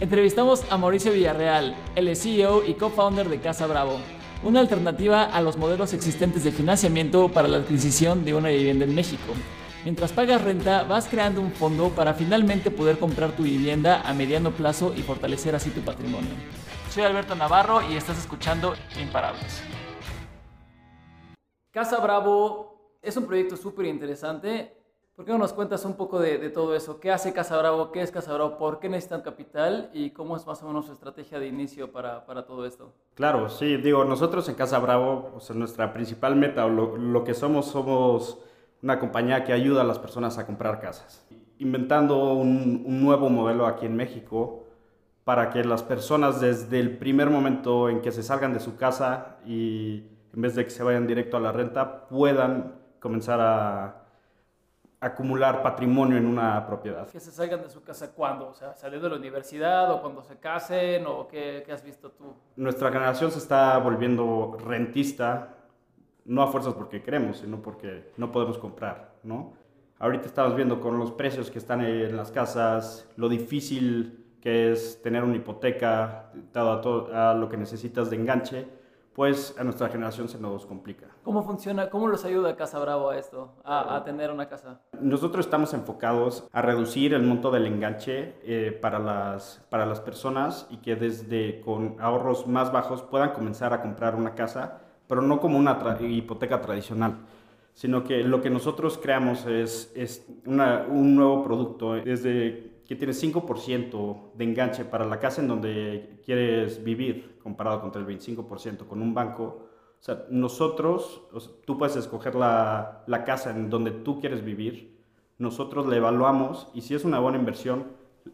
Entrevistamos a Mauricio Villarreal, el CEO y co-founder de Casa Bravo, una alternativa a los modelos existentes de financiamiento para la adquisición de una vivienda en México. Mientras pagas renta, vas creando un fondo para finalmente poder comprar tu vivienda a mediano plazo y fortalecer así tu patrimonio. Soy Alberto Navarro y estás escuchando Imparables. Casa Bravo es un proyecto súper interesante. ¿Por qué no nos cuentas un poco de, todo eso? ¿Qué hace Casa Bravo? ¿Qué es Casa Bravo? ¿Por qué necesitan capital? ¿Y cómo es más o menos su estrategia de inicio para, para todo esto? Claro, sí, digo, nosotros en Casa Bravo, o sea, nuestra principal meta o lo, lo que somos, somos una compañía que ayuda a las personas a comprar casas. Inventando un, un nuevo modelo aquí en México para que las personas desde el primer momento en que se salgan de su casa y en vez de que se vayan directo a la renta, puedan comenzar a acumular patrimonio en una propiedad. ¿Que se salgan de su casa cuándo? O sea, saliendo de la universidad o cuando se casen o qué, qué has visto tú? Nuestra generación se está volviendo rentista, no a fuerzas porque queremos, sino porque no podemos comprar, ¿no? Ahorita estamos viendo con los precios que están en las casas, lo difícil que es tener una hipoteca, dado a, todo, a lo que necesitas de enganche, pues a nuestra generación se nos complica. ¿Cómo funciona? ¿Cómo los ayuda Casa Bravo a esto, a, tener una casa? Nosotros estamos enfocados a reducir el monto del enganche eh, para, las, para las personas y que desde con ahorros más bajos puedan comenzar a comprar una casa, pero no como una hipoteca tradicional sino que lo que nosotros creamos es, es un nuevo producto. Desde que tienes 5% de enganche para la casa en donde quieres vivir, comparado contra el 25% con un banco. O sea, nosotros, tú puedes escoger la, la, casa en donde tú quieres vivir, nosotros la evaluamos y si es una buena inversión,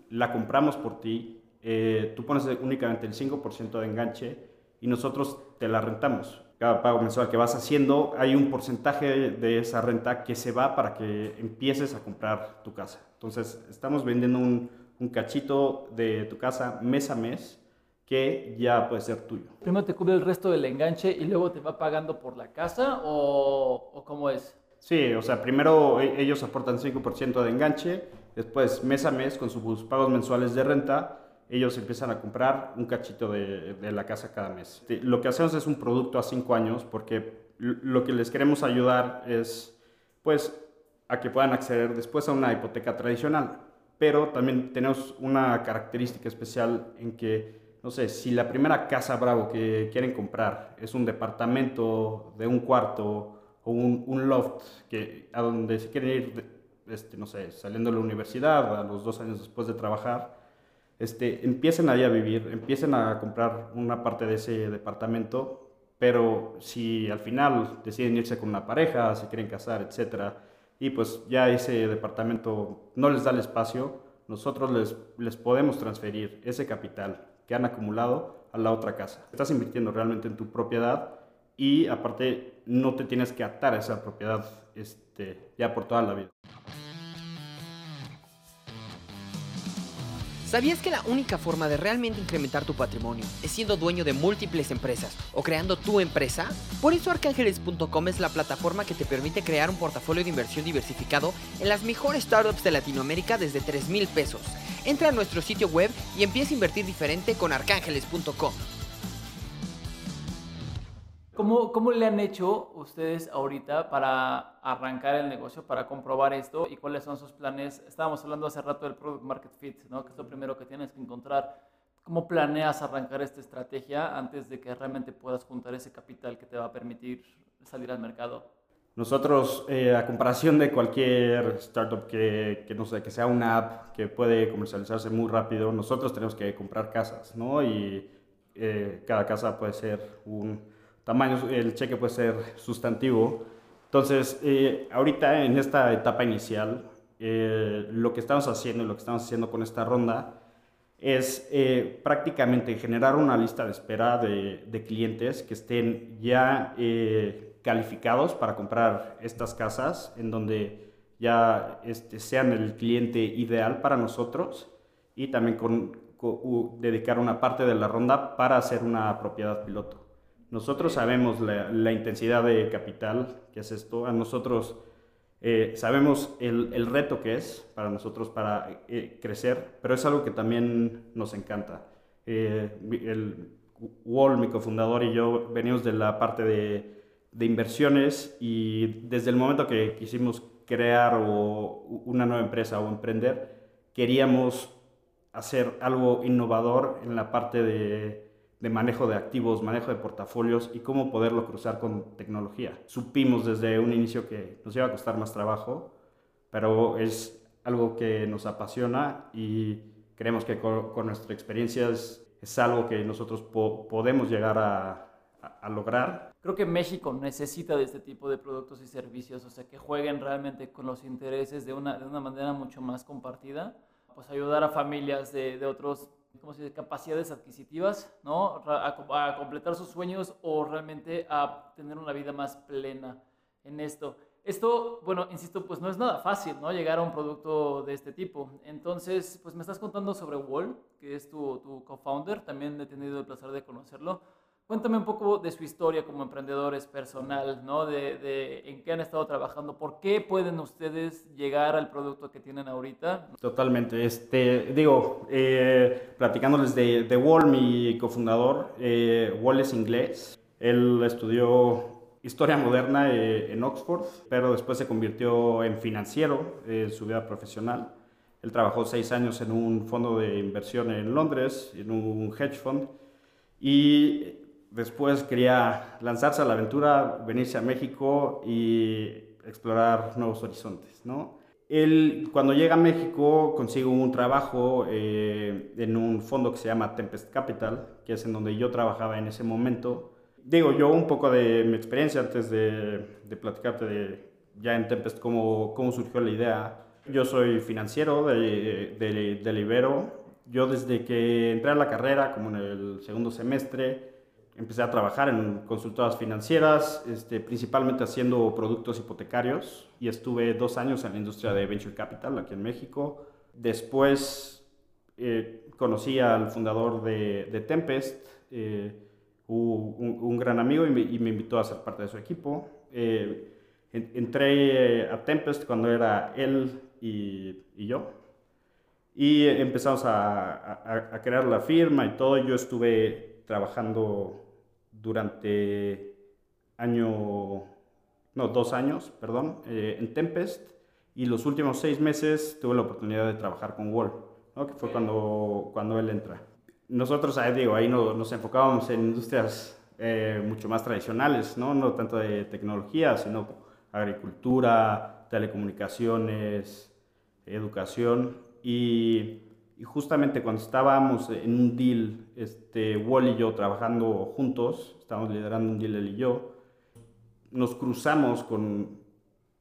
la compramos por ti, eh, tú pones únicamente el 5% de enganche y nosotros te la rentamos. Cada pago mensual que vas haciendo, hay un porcentaje de esa renta que se va para que empieces a comprar tu casa. Entonces, estamos vendiendo un, un cachito de tu casa mes a mes que ya puede ser tuyo. Primero te cubre el resto del enganche y luego te va pagando por la casa o, o cómo es? Sí, o sea, primero e, ellos aportan 5% de enganche, después mes a mes con sus pagos mensuales de renta, ellos empiezan a comprar un cachito de, de la casa cada mes. Lo que hacemos es un producto a 5 años porque lo que les queremos ayudar es, pues, a que puedan acceder después a una hipoteca tradicional. Pero también tenemos una característica especial en que, no sé, si la primera casa Bravo que quieren comprar es un departamento de un cuarto o un, un loft que, a donde se quieren ir, este, no sé, saliendo de la universidad a los dos años después de trabajar, este, empiecen ahí a vivir, empiecen a comprar una parte de ese departamento, pero si al final deciden irse con una pareja, se quieren casar, etcétera, y pues ya ese departamento no les da el espacio, nosotros les, les podemos transferir ese capital que han acumulado a la otra casa. Estás invirtiendo realmente en tu propiedad y aparte no te tienes que atar a esa propiedad este, ya por toda la vida. ¿Sabías que la única forma de realmente incrementar tu patrimonio es siendo dueño de múltiples empresas o creando tu empresa? Por eso Arcángeles.com es la plataforma que te permite crear un portafolio de inversión diversificado en las mejores startups de Latinoamérica desde 3 mil pesos. Entra a nuestro sitio web y empieza a invertir diferente con Arcángeles.com. ¿Cómo, ¿Cómo, le han hecho ustedes ahorita para arrancar el negocio, para comprobar esto y cuáles son sus planes? Estábamos hablando hace rato del Product Market Fit, ¿no? que es lo primero que tienes que encontrar. ¿Cómo planeas arrancar esta estrategia antes de que realmente puedas juntar ese capital que te va a permitir salir al mercado? Nosotros, eh, a comparación de cualquier startup que, que, no sé, que sea una app que puede comercializarse muy rápido, nosotros tenemos que comprar casas, ¿no? Y eh, cada casa puede ser un tamaño, el cheque puede ser sustantivo. Entonces, eh, ahorita en esta etapa inicial, eh, lo que estamos haciendo y lo que estamos haciendo con esta ronda es eh, prácticamente generar una lista de espera de, de clientes que estén ya calificados para comprar estas casas, en donde ya este, sean el cliente ideal para nosotros y también con, dedicar una parte de la ronda para hacer una propiedad piloto. Nosotros sabemos la, intensidad de capital que es esto. A nosotros Eh, sabemos el, el, reto que es para nosotros para eh, crecer, pero es algo que también nos encanta. Eh, el Wall, mi cofundador y yo venimos de la parte de, de inversiones y desde el momento que quisimos crear o, una nueva empresa o emprender, queríamos hacer algo innovador en la parte de manejo de activos, manejo de portafolios y cómo poderlo cruzar con tecnología. Supimos desde un inicio que nos iba a costar más trabajo, pero es algo que nos apasiona y creemos que con, nuestra experiencia es, algo que nosotros podemos llegar a, a, lograr. Creo que México necesita de este tipo de productos y servicios, o sea, que jueguen realmente con los intereses de una, de una manera mucho más compartida, pues ayudar a familias de, de otros ¿cómo se dice? capacidades adquisitivas, ¿no? A, completar sus sueños o realmente a tener una vida más plena en esto. Esto, bueno, insisto, pues no es nada fácil, ¿no? Llegar a un producto de este tipo. Entonces, pues me estás contando sobre Wall, que es tu, tu co-founder, también he tenido el placer de conocerlo. Cuéntame un poco de su historia como emprendedores personal, ¿no? De, de, en qué han estado trabajando, por qué pueden ustedes llegar al producto que tienen ahorita. Totalmente. Este, digo, eh, platicándoles de, de, Wall, mi cofundador, eh, Wall es inglés. Él estudió historia moderna eh, en Oxford, pero después se convirtió en financiero en su vida profesional. Él trabajó seis años en un fondo de inversión en Londres, en un hedge fund. Y después quería lanzarse a la aventura, venirse a México y explorar nuevos horizontes, ¿no? Él, cuando llega a México, consigue un trabajo eh, en un fondo que se llama Tempest Capital, que es en donde yo trabajaba en ese momento. Digo, yo un poco de mi experiencia antes de, platicarte de ya en Tempest cómo, cómo surgió la idea. Yo soy financiero de, de, de Ibero. Yo desde que entré a la carrera, como en el segundo semestre, empecé a trabajar en consultoras financieras, este, principalmente haciendo productos hipotecarios y estuve dos años en la industria de Venture Capital aquí en México. Después eh, conocí al fundador de, Tempest, eh, un, gran amigo y me, invitó a ser parte de su equipo. Eh, entré a Tempest cuando era él y, yo. Y empezamos a, a crear la firma y todo. Yo estuve trabajando durante año, no, dos años, perdón, eh, en Tempest y los últimos seis meses tuve la oportunidad de trabajar con Wall, ¿no? que fue cuando, cuando él entra. Nosotros, ahí digo, ahí nos enfocábamos en industrias eh, mucho más tradicionales, ¿no? no tanto de tecnología, sino agricultura, telecomunicaciones, educación y y justamente cuando estábamos en un deal, este, Wall y yo trabajando juntos, estábamos liderando un deal él y yo, nos cruzamos con,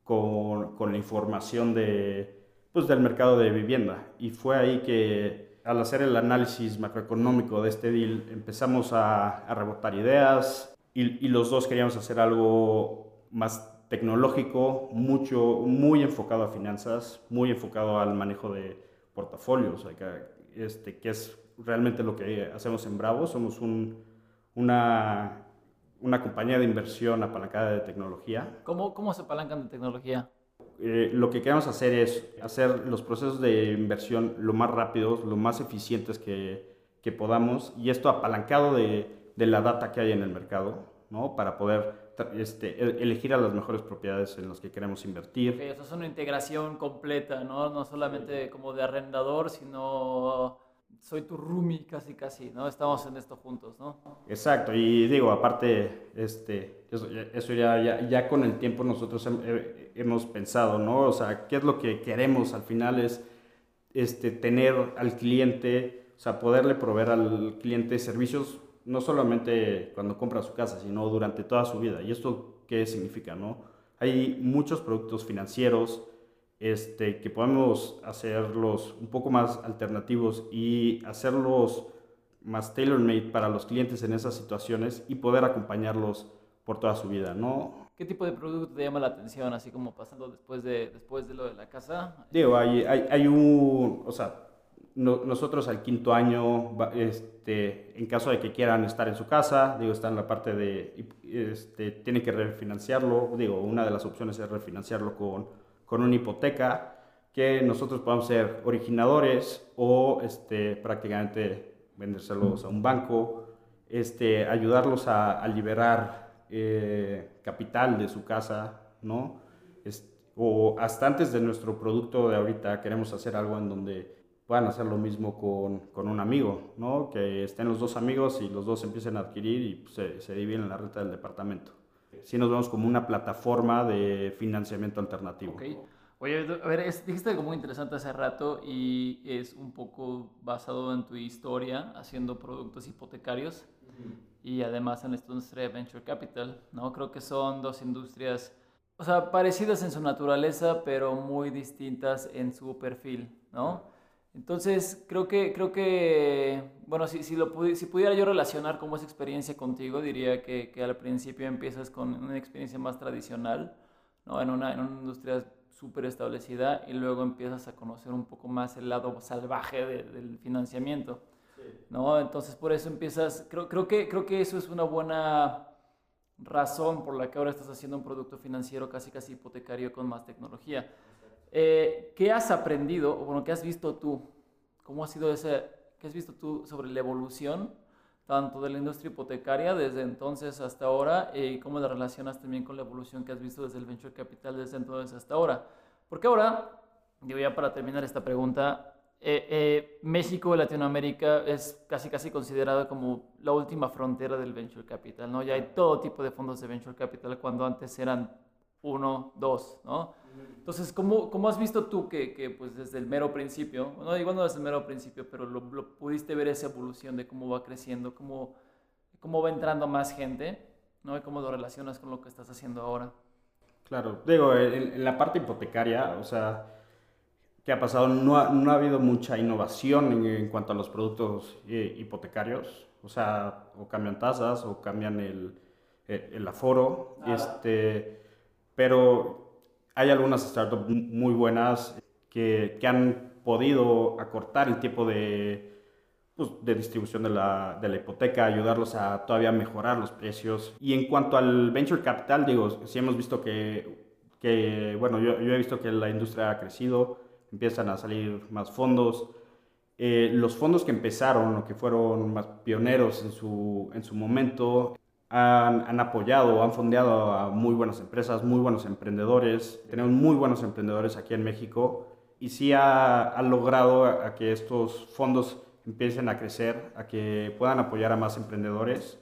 con, la información de, pues, del mercado de vivienda. Y fue ahí que al hacer el análisis macroeconómico de este deal empezamos a, a rebotar ideas y, y, los dos queríamos hacer algo más tecnológico, mucho, muy enfocado a finanzas, muy enfocado al manejo de portafolios, este, que es realmente lo que hacemos en Bravo. Somos un, una, una compañía de inversión apalancada de tecnología. ¿Cómo, cómo se apalancan de tecnología? Eh, lo que queremos hacer es hacer los procesos de inversión lo más rápidos, lo más eficientes que, que podamos, y esto apalancado de, de, la data que hay en el mercado, ¿no? Para poder este, e, elegir a las mejores propiedades en las que queremos invertir. eso es una integración completa, ¿no? No solamente como de arrendador, sino soy tu roomie casi casi, ¿no? Estamos en esto juntos, ¿no? Exacto, y digo, aparte, este, eso, ya, ya, ya, con el tiempo nosotros hemos pensado, ¿no? O sea, ¿qué es lo que queremos al final? Es este, tener al cliente, o sea, poderle proveer al cliente servicios no solamente cuando compra su casa, sino durante toda su vida. ¿Y esto qué significa? No? Hay muchos productos financieros este, que podemos hacerlos un poco más alternativos y hacerlos más tailor-made para los clientes en esas situaciones y poder acompañarlos por toda su vida, ¿no? ¿Qué tipo de producto te llama la atención, así como pasando después de, después de lo de la casa? Digo, hay, hay, hay un, o sea, nosotros al quinto año, este, en caso de que quieran estar en su casa, digo, está en la parte de, este, tienen que refinanciarlo, digo, una de las opciones es refinanciarlo con, con una hipoteca que nosotros podamos ser originadores o este, prácticamente vendérselos a un banco, este, ayudarlos a, liberar eh, capital de su casa, ¿no? o hasta antes de nuestro producto de ahorita queremos hacer algo en donde puedan hacer lo mismo con, con un amigo, ¿no? Que estén los dos amigos y los dos empiecen a adquirir y pues, se, se dividen la renta del departamento. Sí nos vemos como una plataforma de financiamiento alternativo. Okay. Oye, a ver, dijiste algo muy interesante hace rato y es un poco basado en tu historia haciendo productos hipotecarios y además en la industria de Venture Capital, ¿no? Creo que son dos industrias, o sea, parecidas en su naturaleza, pero muy distintas en su perfil, ¿no? Entonces, creo que, creo que bueno, si, si, lo si pudiera yo relacionar como esa experiencia contigo, diría que, que, al principio empiezas con una experiencia más tradicional, ¿no? en, una, en una industria súper establecida y luego empiezas a conocer un poco más el lado salvaje del financiamiento. ¿no? Entonces, por eso empiezas, creo, creo, que, creo que eso es una buena razón por la que ahora estás haciendo un producto financiero casi casi hipotecario con más tecnología. Eh, ¿Qué has aprendido, o bueno, qué has visto tú? ¿Cómo ha sido ese, qué has visto tú sobre la evolución tanto de la industria hipotecaria desde entonces hasta ahora y cómo la relacionas también con la evolución que has visto desde el venture capital desde entonces hasta ahora? Porque ahora, digo ya para terminar esta pregunta, eh, eh, México Latinoamérica es casi casi considerado como la última frontera del venture capital, ¿no? Ya hay todo tipo de fondos de venture capital cuando antes eran uno, dos, ¿no? Entonces, ¿cómo, ¿cómo, has visto tú que, que, pues desde el mero principio, no digo no desde el mero principio, pero lo, pudiste ver esa evolución de cómo va creciendo, cómo, cómo va entrando más gente, ¿no? Y cómo lo relacionas con lo que estás haciendo ahora. Claro, digo, en, la parte hipotecaria, o sea, ¿qué ha pasado? No ha, no ha habido mucha innovación en, en, cuanto a los productos eh, hipotecarios, o sea, o cambian tasas o cambian el, el, el aforo, este, pero hay algunas startups muy buenas que, que han podido acortar el tiempo de, pues, de distribución de la, de la, hipoteca, ayudarlos a todavía mejorar los precios. Y en cuanto al venture capital, digo, sí hemos visto que, que bueno, yo, yo, he visto que la industria ha crecido, empiezan a salir más fondos. Eh, los fondos que empezaron o que fueron más pioneros en su, en su momento han, apoyado o han fondeado a muy buenas empresas, muy buenos emprendedores. Tenemos muy buenos emprendedores aquí en México y sí ha, logrado a, que estos fondos empiecen a crecer, a que puedan apoyar a más emprendedores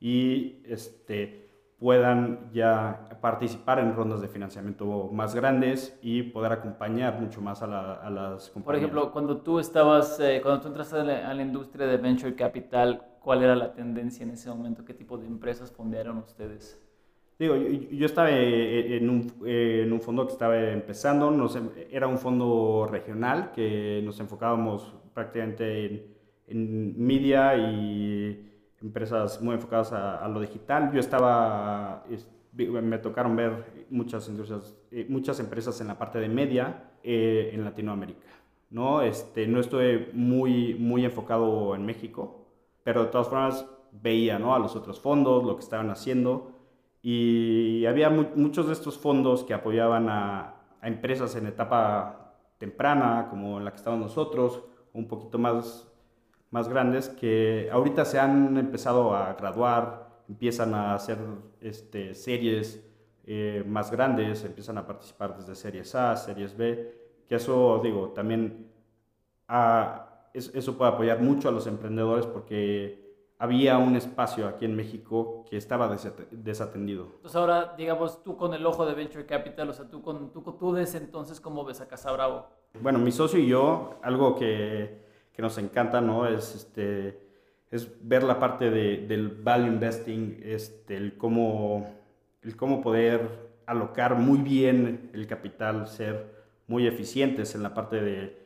y este, puedan ya participar en rondas de financiamiento más grandes y poder acompañar mucho más a, las compañías. Por ejemplo, cuando tú estabas, eh, cuando tú entraste a la, a la industria de venture capital, ¿Cuál era la tendencia en ese momento? ¿Qué tipo de empresas fondearon ustedes? Digo, yo, estaba en un, en un, fondo que estaba empezando, nos, em, era un fondo regional que nos enfocábamos prácticamente en, en media y empresas muy enfocadas a, lo digital. Yo estaba, me tocaron ver muchas industrias, eh, muchas empresas en la parte de media eh, en Latinoamérica. ¿no? Este, no estoy muy, muy enfocado en México, pero de todas formas veía ¿no? a los otros fondos, lo que estaban haciendo, y había muchos de estos fondos que apoyaban a, empresas en etapa temprana, como en la que estamos nosotros, un poquito más, más grandes, que ahorita se han empezado a graduar, empiezan a hacer este, series eh, más grandes, empiezan a participar desde series A, series B, que eso, digo, también ha, eso puede apoyar mucho a los emprendedores porque había un espacio aquí en México que estaba desatendido. Entonces ahora, digamos, tú con el ojo de Venture Capital, o sea, tú, con, tú, tú desde entonces, ¿cómo ves a Casa Bravo? Bueno, mi socio y yo, algo que, que nos encanta, ¿no? Es, este, es ver la parte de, del value investing, este, el, cómo, el cómo poder alocar muy bien el capital, ser muy eficientes en la parte de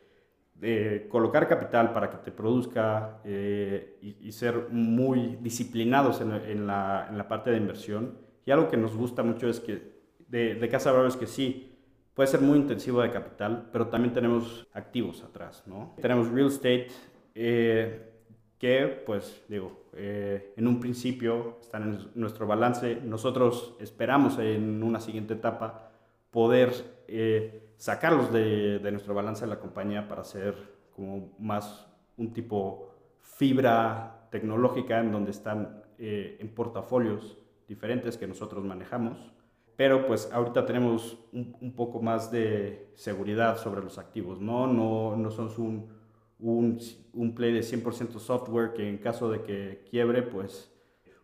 colocar capital para que te produzca eh, y, ser muy disciplinados en, en, la, en, la, parte de inversión. Y algo que nos gusta mucho es que de, de Casa Bravo es que sí, puede ser muy intensivo de capital, pero también tenemos activos atrás, ¿no? Tenemos real estate eh, que, pues, digo, eh, en un principio están en nuestro balance. Nosotros esperamos en una siguiente etapa poder eh, sacarlos de, de nuestro balance de la compañía para hacer como más un tipo fibra tecnológica en donde están eh, en portafolios diferentes que nosotros manejamos. Pero pues ahorita tenemos un, un, poco más de seguridad sobre los activos, ¿no? No, no somos un, un, un play de 100% software que en caso de que quiebre, pues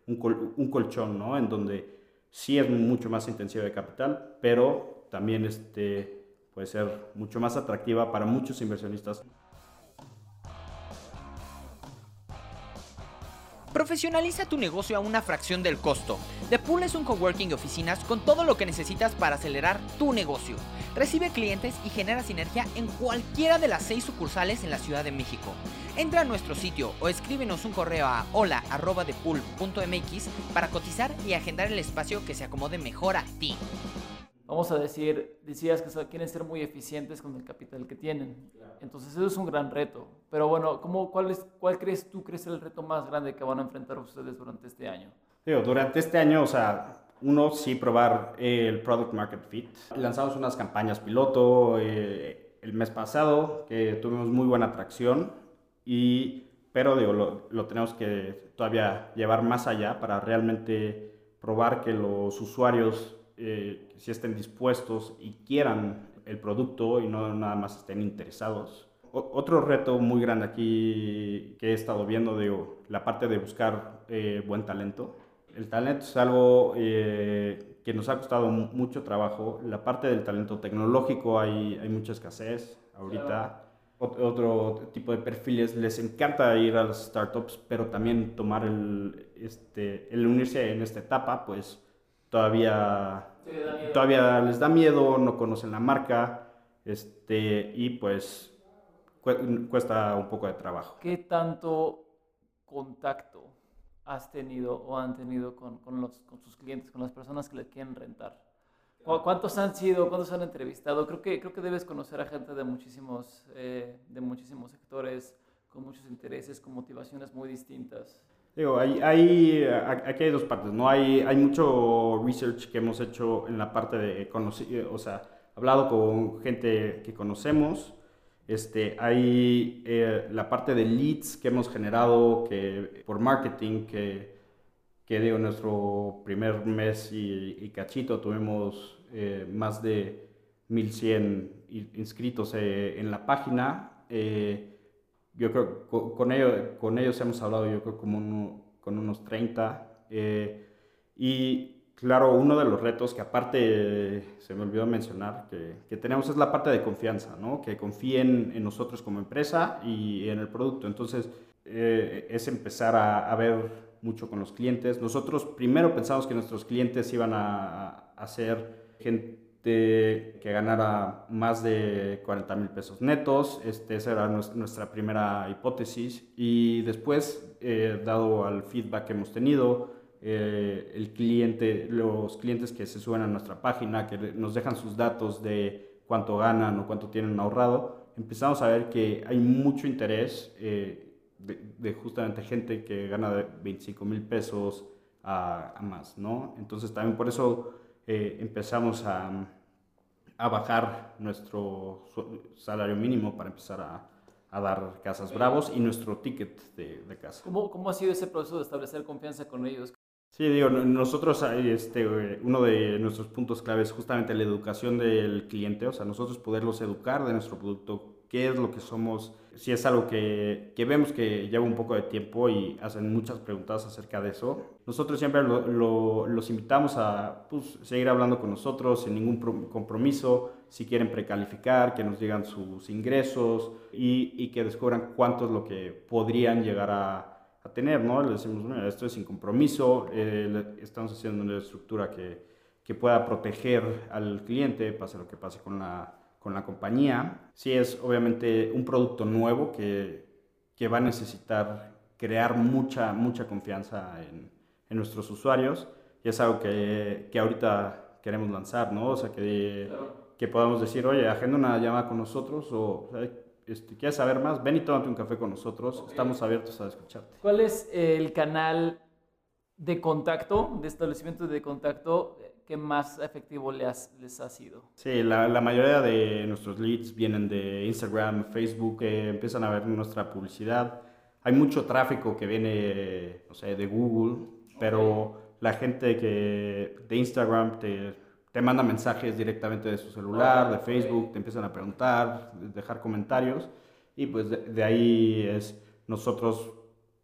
un, col, un colchón, ¿no? En donde sí es mucho más intensiva de capital, pero también este, puede ser mucho más atractiva para muchos inversionistas. Profesionaliza tu negocio a una fracción del costo. The Pool es un coworking de oficinas con todo lo que necesitas para acelerar tu negocio. Recibe clientes y genera sinergia en cualquiera de las seis sucursales en la Ciudad de México. Entra a nuestro sitio o escríbenos un correo a hola.depool.mx para cotizar y agendar el espacio que se acomode mejor a ti vamos a decir, decías que quieren ser muy eficientes con el capital que tienen. Entonces eso es un gran reto. Pero bueno, ¿cómo, cuál, es, ¿cuál crees tú crees el reto más grande que van a enfrentar ustedes durante este año? Digo, durante este año, o sea, uno sí probar el Product Market Fit. Lanzamos unas campañas piloto eh, el mes pasado que tuvimos muy buena atracción, y, pero digo, lo, lo tenemos que todavía llevar más allá para realmente probar que los usuarios eh, si estén dispuestos y quieran el producto y no nada más estén interesados. otro reto muy grande aquí que he estado viendo, digo, la parte de buscar eh, buen talento. El talento es algo eh, que nos ha costado mucho trabajo. La parte del talento tecnológico hay, hay mucha escasez ahorita. Otro tipo de perfiles les encanta ir a las startups, pero también tomar el, este, el unirse en esta etapa, pues todavía, todavía les da miedo, no conocen la marca este, y pues cuesta un poco de trabajo. ¿Qué tanto contacto has tenido o han tenido con, con, los, con sus clientes, con las personas que les quieren rentar? ¿Cuántos han sido? ¿Cuántos han entrevistado? Creo que, creo que debes conocer a gente de muchísimos, eh, de muchísimos sectores, con muchos intereses, con motivaciones muy distintas. Digo, hay, hay, aquí hay dos partes, ¿no? Hay, hay mucho research que hemos hecho en la parte de conocer, o sea, hablado con gente que conocemos, este, hay eh, la parte de leads que hemos generado que, por marketing, que, que digo, nuestro primer mes y, cachito tuvimos eh, más de 1100 inscritos eh, en la página yo creo con, con, con ellos hemos hablado, yo creo, como con unos 30. Eh, y claro, uno de los retos que aparte se me olvidó mencionar que, que tenemos es la parte de confianza, ¿no? Que confíen en nosotros como empresa y en el producto. Entonces, eh, es empezar a, a, ver mucho con los clientes. Nosotros primero pensamos que nuestros clientes iban a, a ser gente que ganara más de 40 mil pesos netos. Este, esa era nuestra primera hipótesis. Y después, eh, dado al feedback que hemos tenido, eh, el cliente, los clientes que se suben a nuestra página, que nos dejan sus datos de cuánto ganan o cuánto tienen ahorrado, empezamos a ver que hay mucho interés eh, de, justamente gente que gana de 25 mil pesos a, a, más, ¿no? Entonces también por eso empezamos a a bajar nuestro salario mínimo para empezar a, a dar casas bravos y nuestro ticket de, de casa. ¿Cómo, ¿Cómo, ha sido ese proceso de establecer confianza con ellos? Sí, digo, nosotros, este, uno de nuestros puntos claves es justamente la educación del cliente, o sea, nosotros poderlos educar de nuestro producto, qué es lo que somos, si es algo que, que vemos que lleva un poco de tiempo y hacen muchas preguntas acerca de eso. Nosotros siempre lo, los invitamos a pues, seguir hablando con nosotros sin ningún compromiso, si quieren precalificar, que nos digan sus ingresos y, y que descubran cuánto es lo que podrían llegar a, a tener, ¿no? Le decimos, mira, esto es sin compromiso, eh, estamos haciendo una estructura que, que pueda proteger al cliente, pase lo que pase con la con la compañía. Sí es obviamente un producto nuevo que, que va a necesitar crear mucha, mucha confianza en, en nuestros usuarios y es algo que, que, ahorita queremos lanzar, ¿no? O sea, que, que podamos decir, oye, agenda una llamada con nosotros o, este, ¿quieres saber más? Ven y tómate un café con nosotros, estamos abiertos a escucharte. ¿Cuál es el canal de contacto, de establecimiento de contacto ¿qué más efectivo les, les ha sido? Sí, la, la, mayoría de nuestros leads vienen de Instagram, Facebook, eh, empiezan a ver nuestra publicidad. Hay mucho tráfico que viene, no sé, de Google, pero la gente que de Instagram te, te manda mensajes directamente de su celular, de Facebook, te empiezan a preguntar, dejar comentarios y pues de, de ahí es nosotros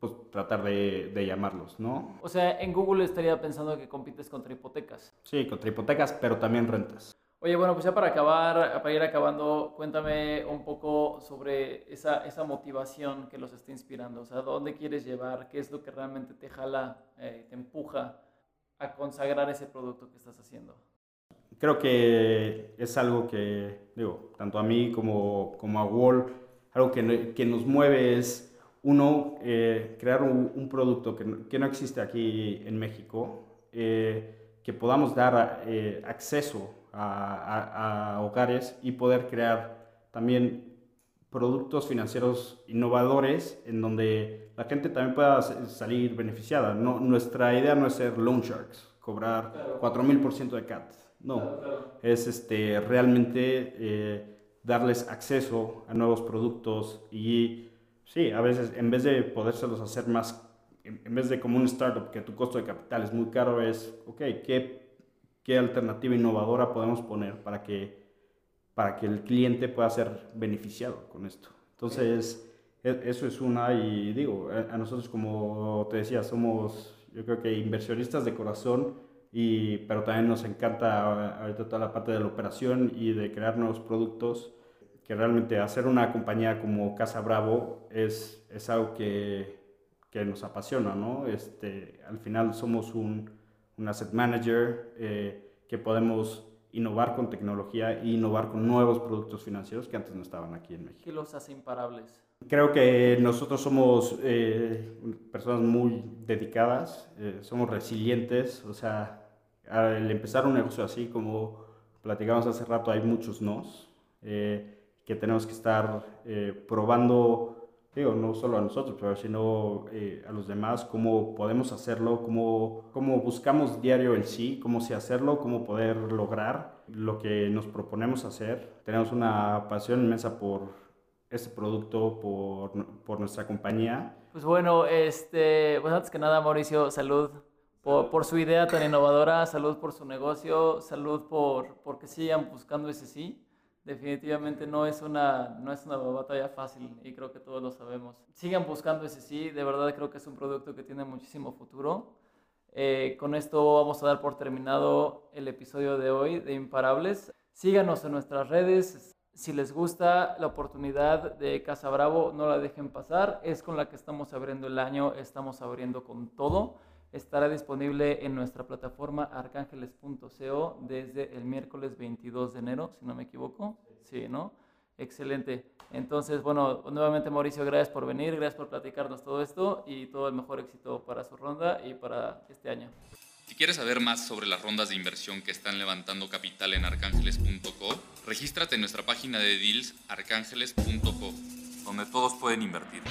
pues tratar de, de, llamarlos, ¿no? O sea, en Google estaría pensando que compites contra hipotecas. Sí, contra hipotecas, pero también rentas. Oye, bueno, pues ya para acabar, para ir acabando, cuéntame un poco sobre esa, esa motivación que los está inspirando. O sea, ¿dónde quieres llevar? ¿Qué es lo que realmente te jala, eh, te empuja a consagrar ese producto que estás haciendo? Creo que es algo que, digo, tanto a mí como, como a Wall, algo que, que nos mueve es uno, eh, crear un, un producto que no, que no, existe aquí en México, eh, que podamos dar eh, acceso a, a, a, hogares y poder crear también productos financieros innovadores en donde la gente también pueda salir beneficiada. No, nuestra idea no es ser loan sharks, cobrar claro. 4.000% de CAT. No, claro, claro. es este, realmente darles acceso a nuevos productos y Sí, a veces en vez de podérselos hacer más, en vez de como un startup que tu costo de capital es muy caro, es, ok, ¿qué, qué alternativa innovadora podemos poner para que, para que el cliente pueda ser beneficiado con esto? Entonces, e, eso es una, y digo, a nosotros como te decía, somos, yo creo que inversionistas de corazón, y, pero también nos encanta ahorita toda la parte de la operación y de crear nuevos productos que realmente hacer una compañía como Casa Bravo es, es algo que, que nos apasiona, ¿no? Este, al final somos un, un asset manager eh, que podemos innovar con tecnología e innovar con nuevos productos financieros que antes no estaban aquí en México. ¿Qué los hace imparables? Creo que nosotros somos eh, personas muy dedicadas, eh, somos resilientes, o sea, al empezar un negocio así, como platicamos hace rato, hay muchos nos. Eh, que tenemos que estar eh, probando, digo, no solo a nosotros, pero sino eh, a los demás, cómo podemos hacerlo, cómo, cómo buscamos diario el sí, cómo sí hacerlo, cómo poder lograr lo que nos proponemos hacer. Tenemos una pasión inmensa por este producto, por, por nuestra compañía. Pues bueno, este, pues antes que nada, Mauricio, salud. Por, por, su idea tan innovadora, salud por su negocio, salud por, por que sigan buscando ese sí definitivamente no es, una, no es una batalla fácil y creo que todos lo sabemos. Sigan buscando ese sí, de verdad creo que es un producto que tiene muchísimo futuro. Eh, con esto vamos a dar por terminado el episodio de hoy de Imparables. Síganos en nuestras redes. Si les gusta la oportunidad de Casa Bravo, no la dejen pasar. Es con la que estamos abriendo el año, estamos abriendo con todo estará disponible en nuestra plataforma arcángeles.co desde el miércoles 22 de enero, si no me equivoco. Sí, ¿no? Excelente. Entonces, bueno, nuevamente Mauricio, gracias por venir, gracias por platicarnos todo esto y todo el mejor éxito para su ronda y para este año. Si quieres saber más sobre las rondas de inversión que están levantando capital en arcángeles.co, regístrate en nuestra página de deals arcángeles.co, donde todos pueden invertir.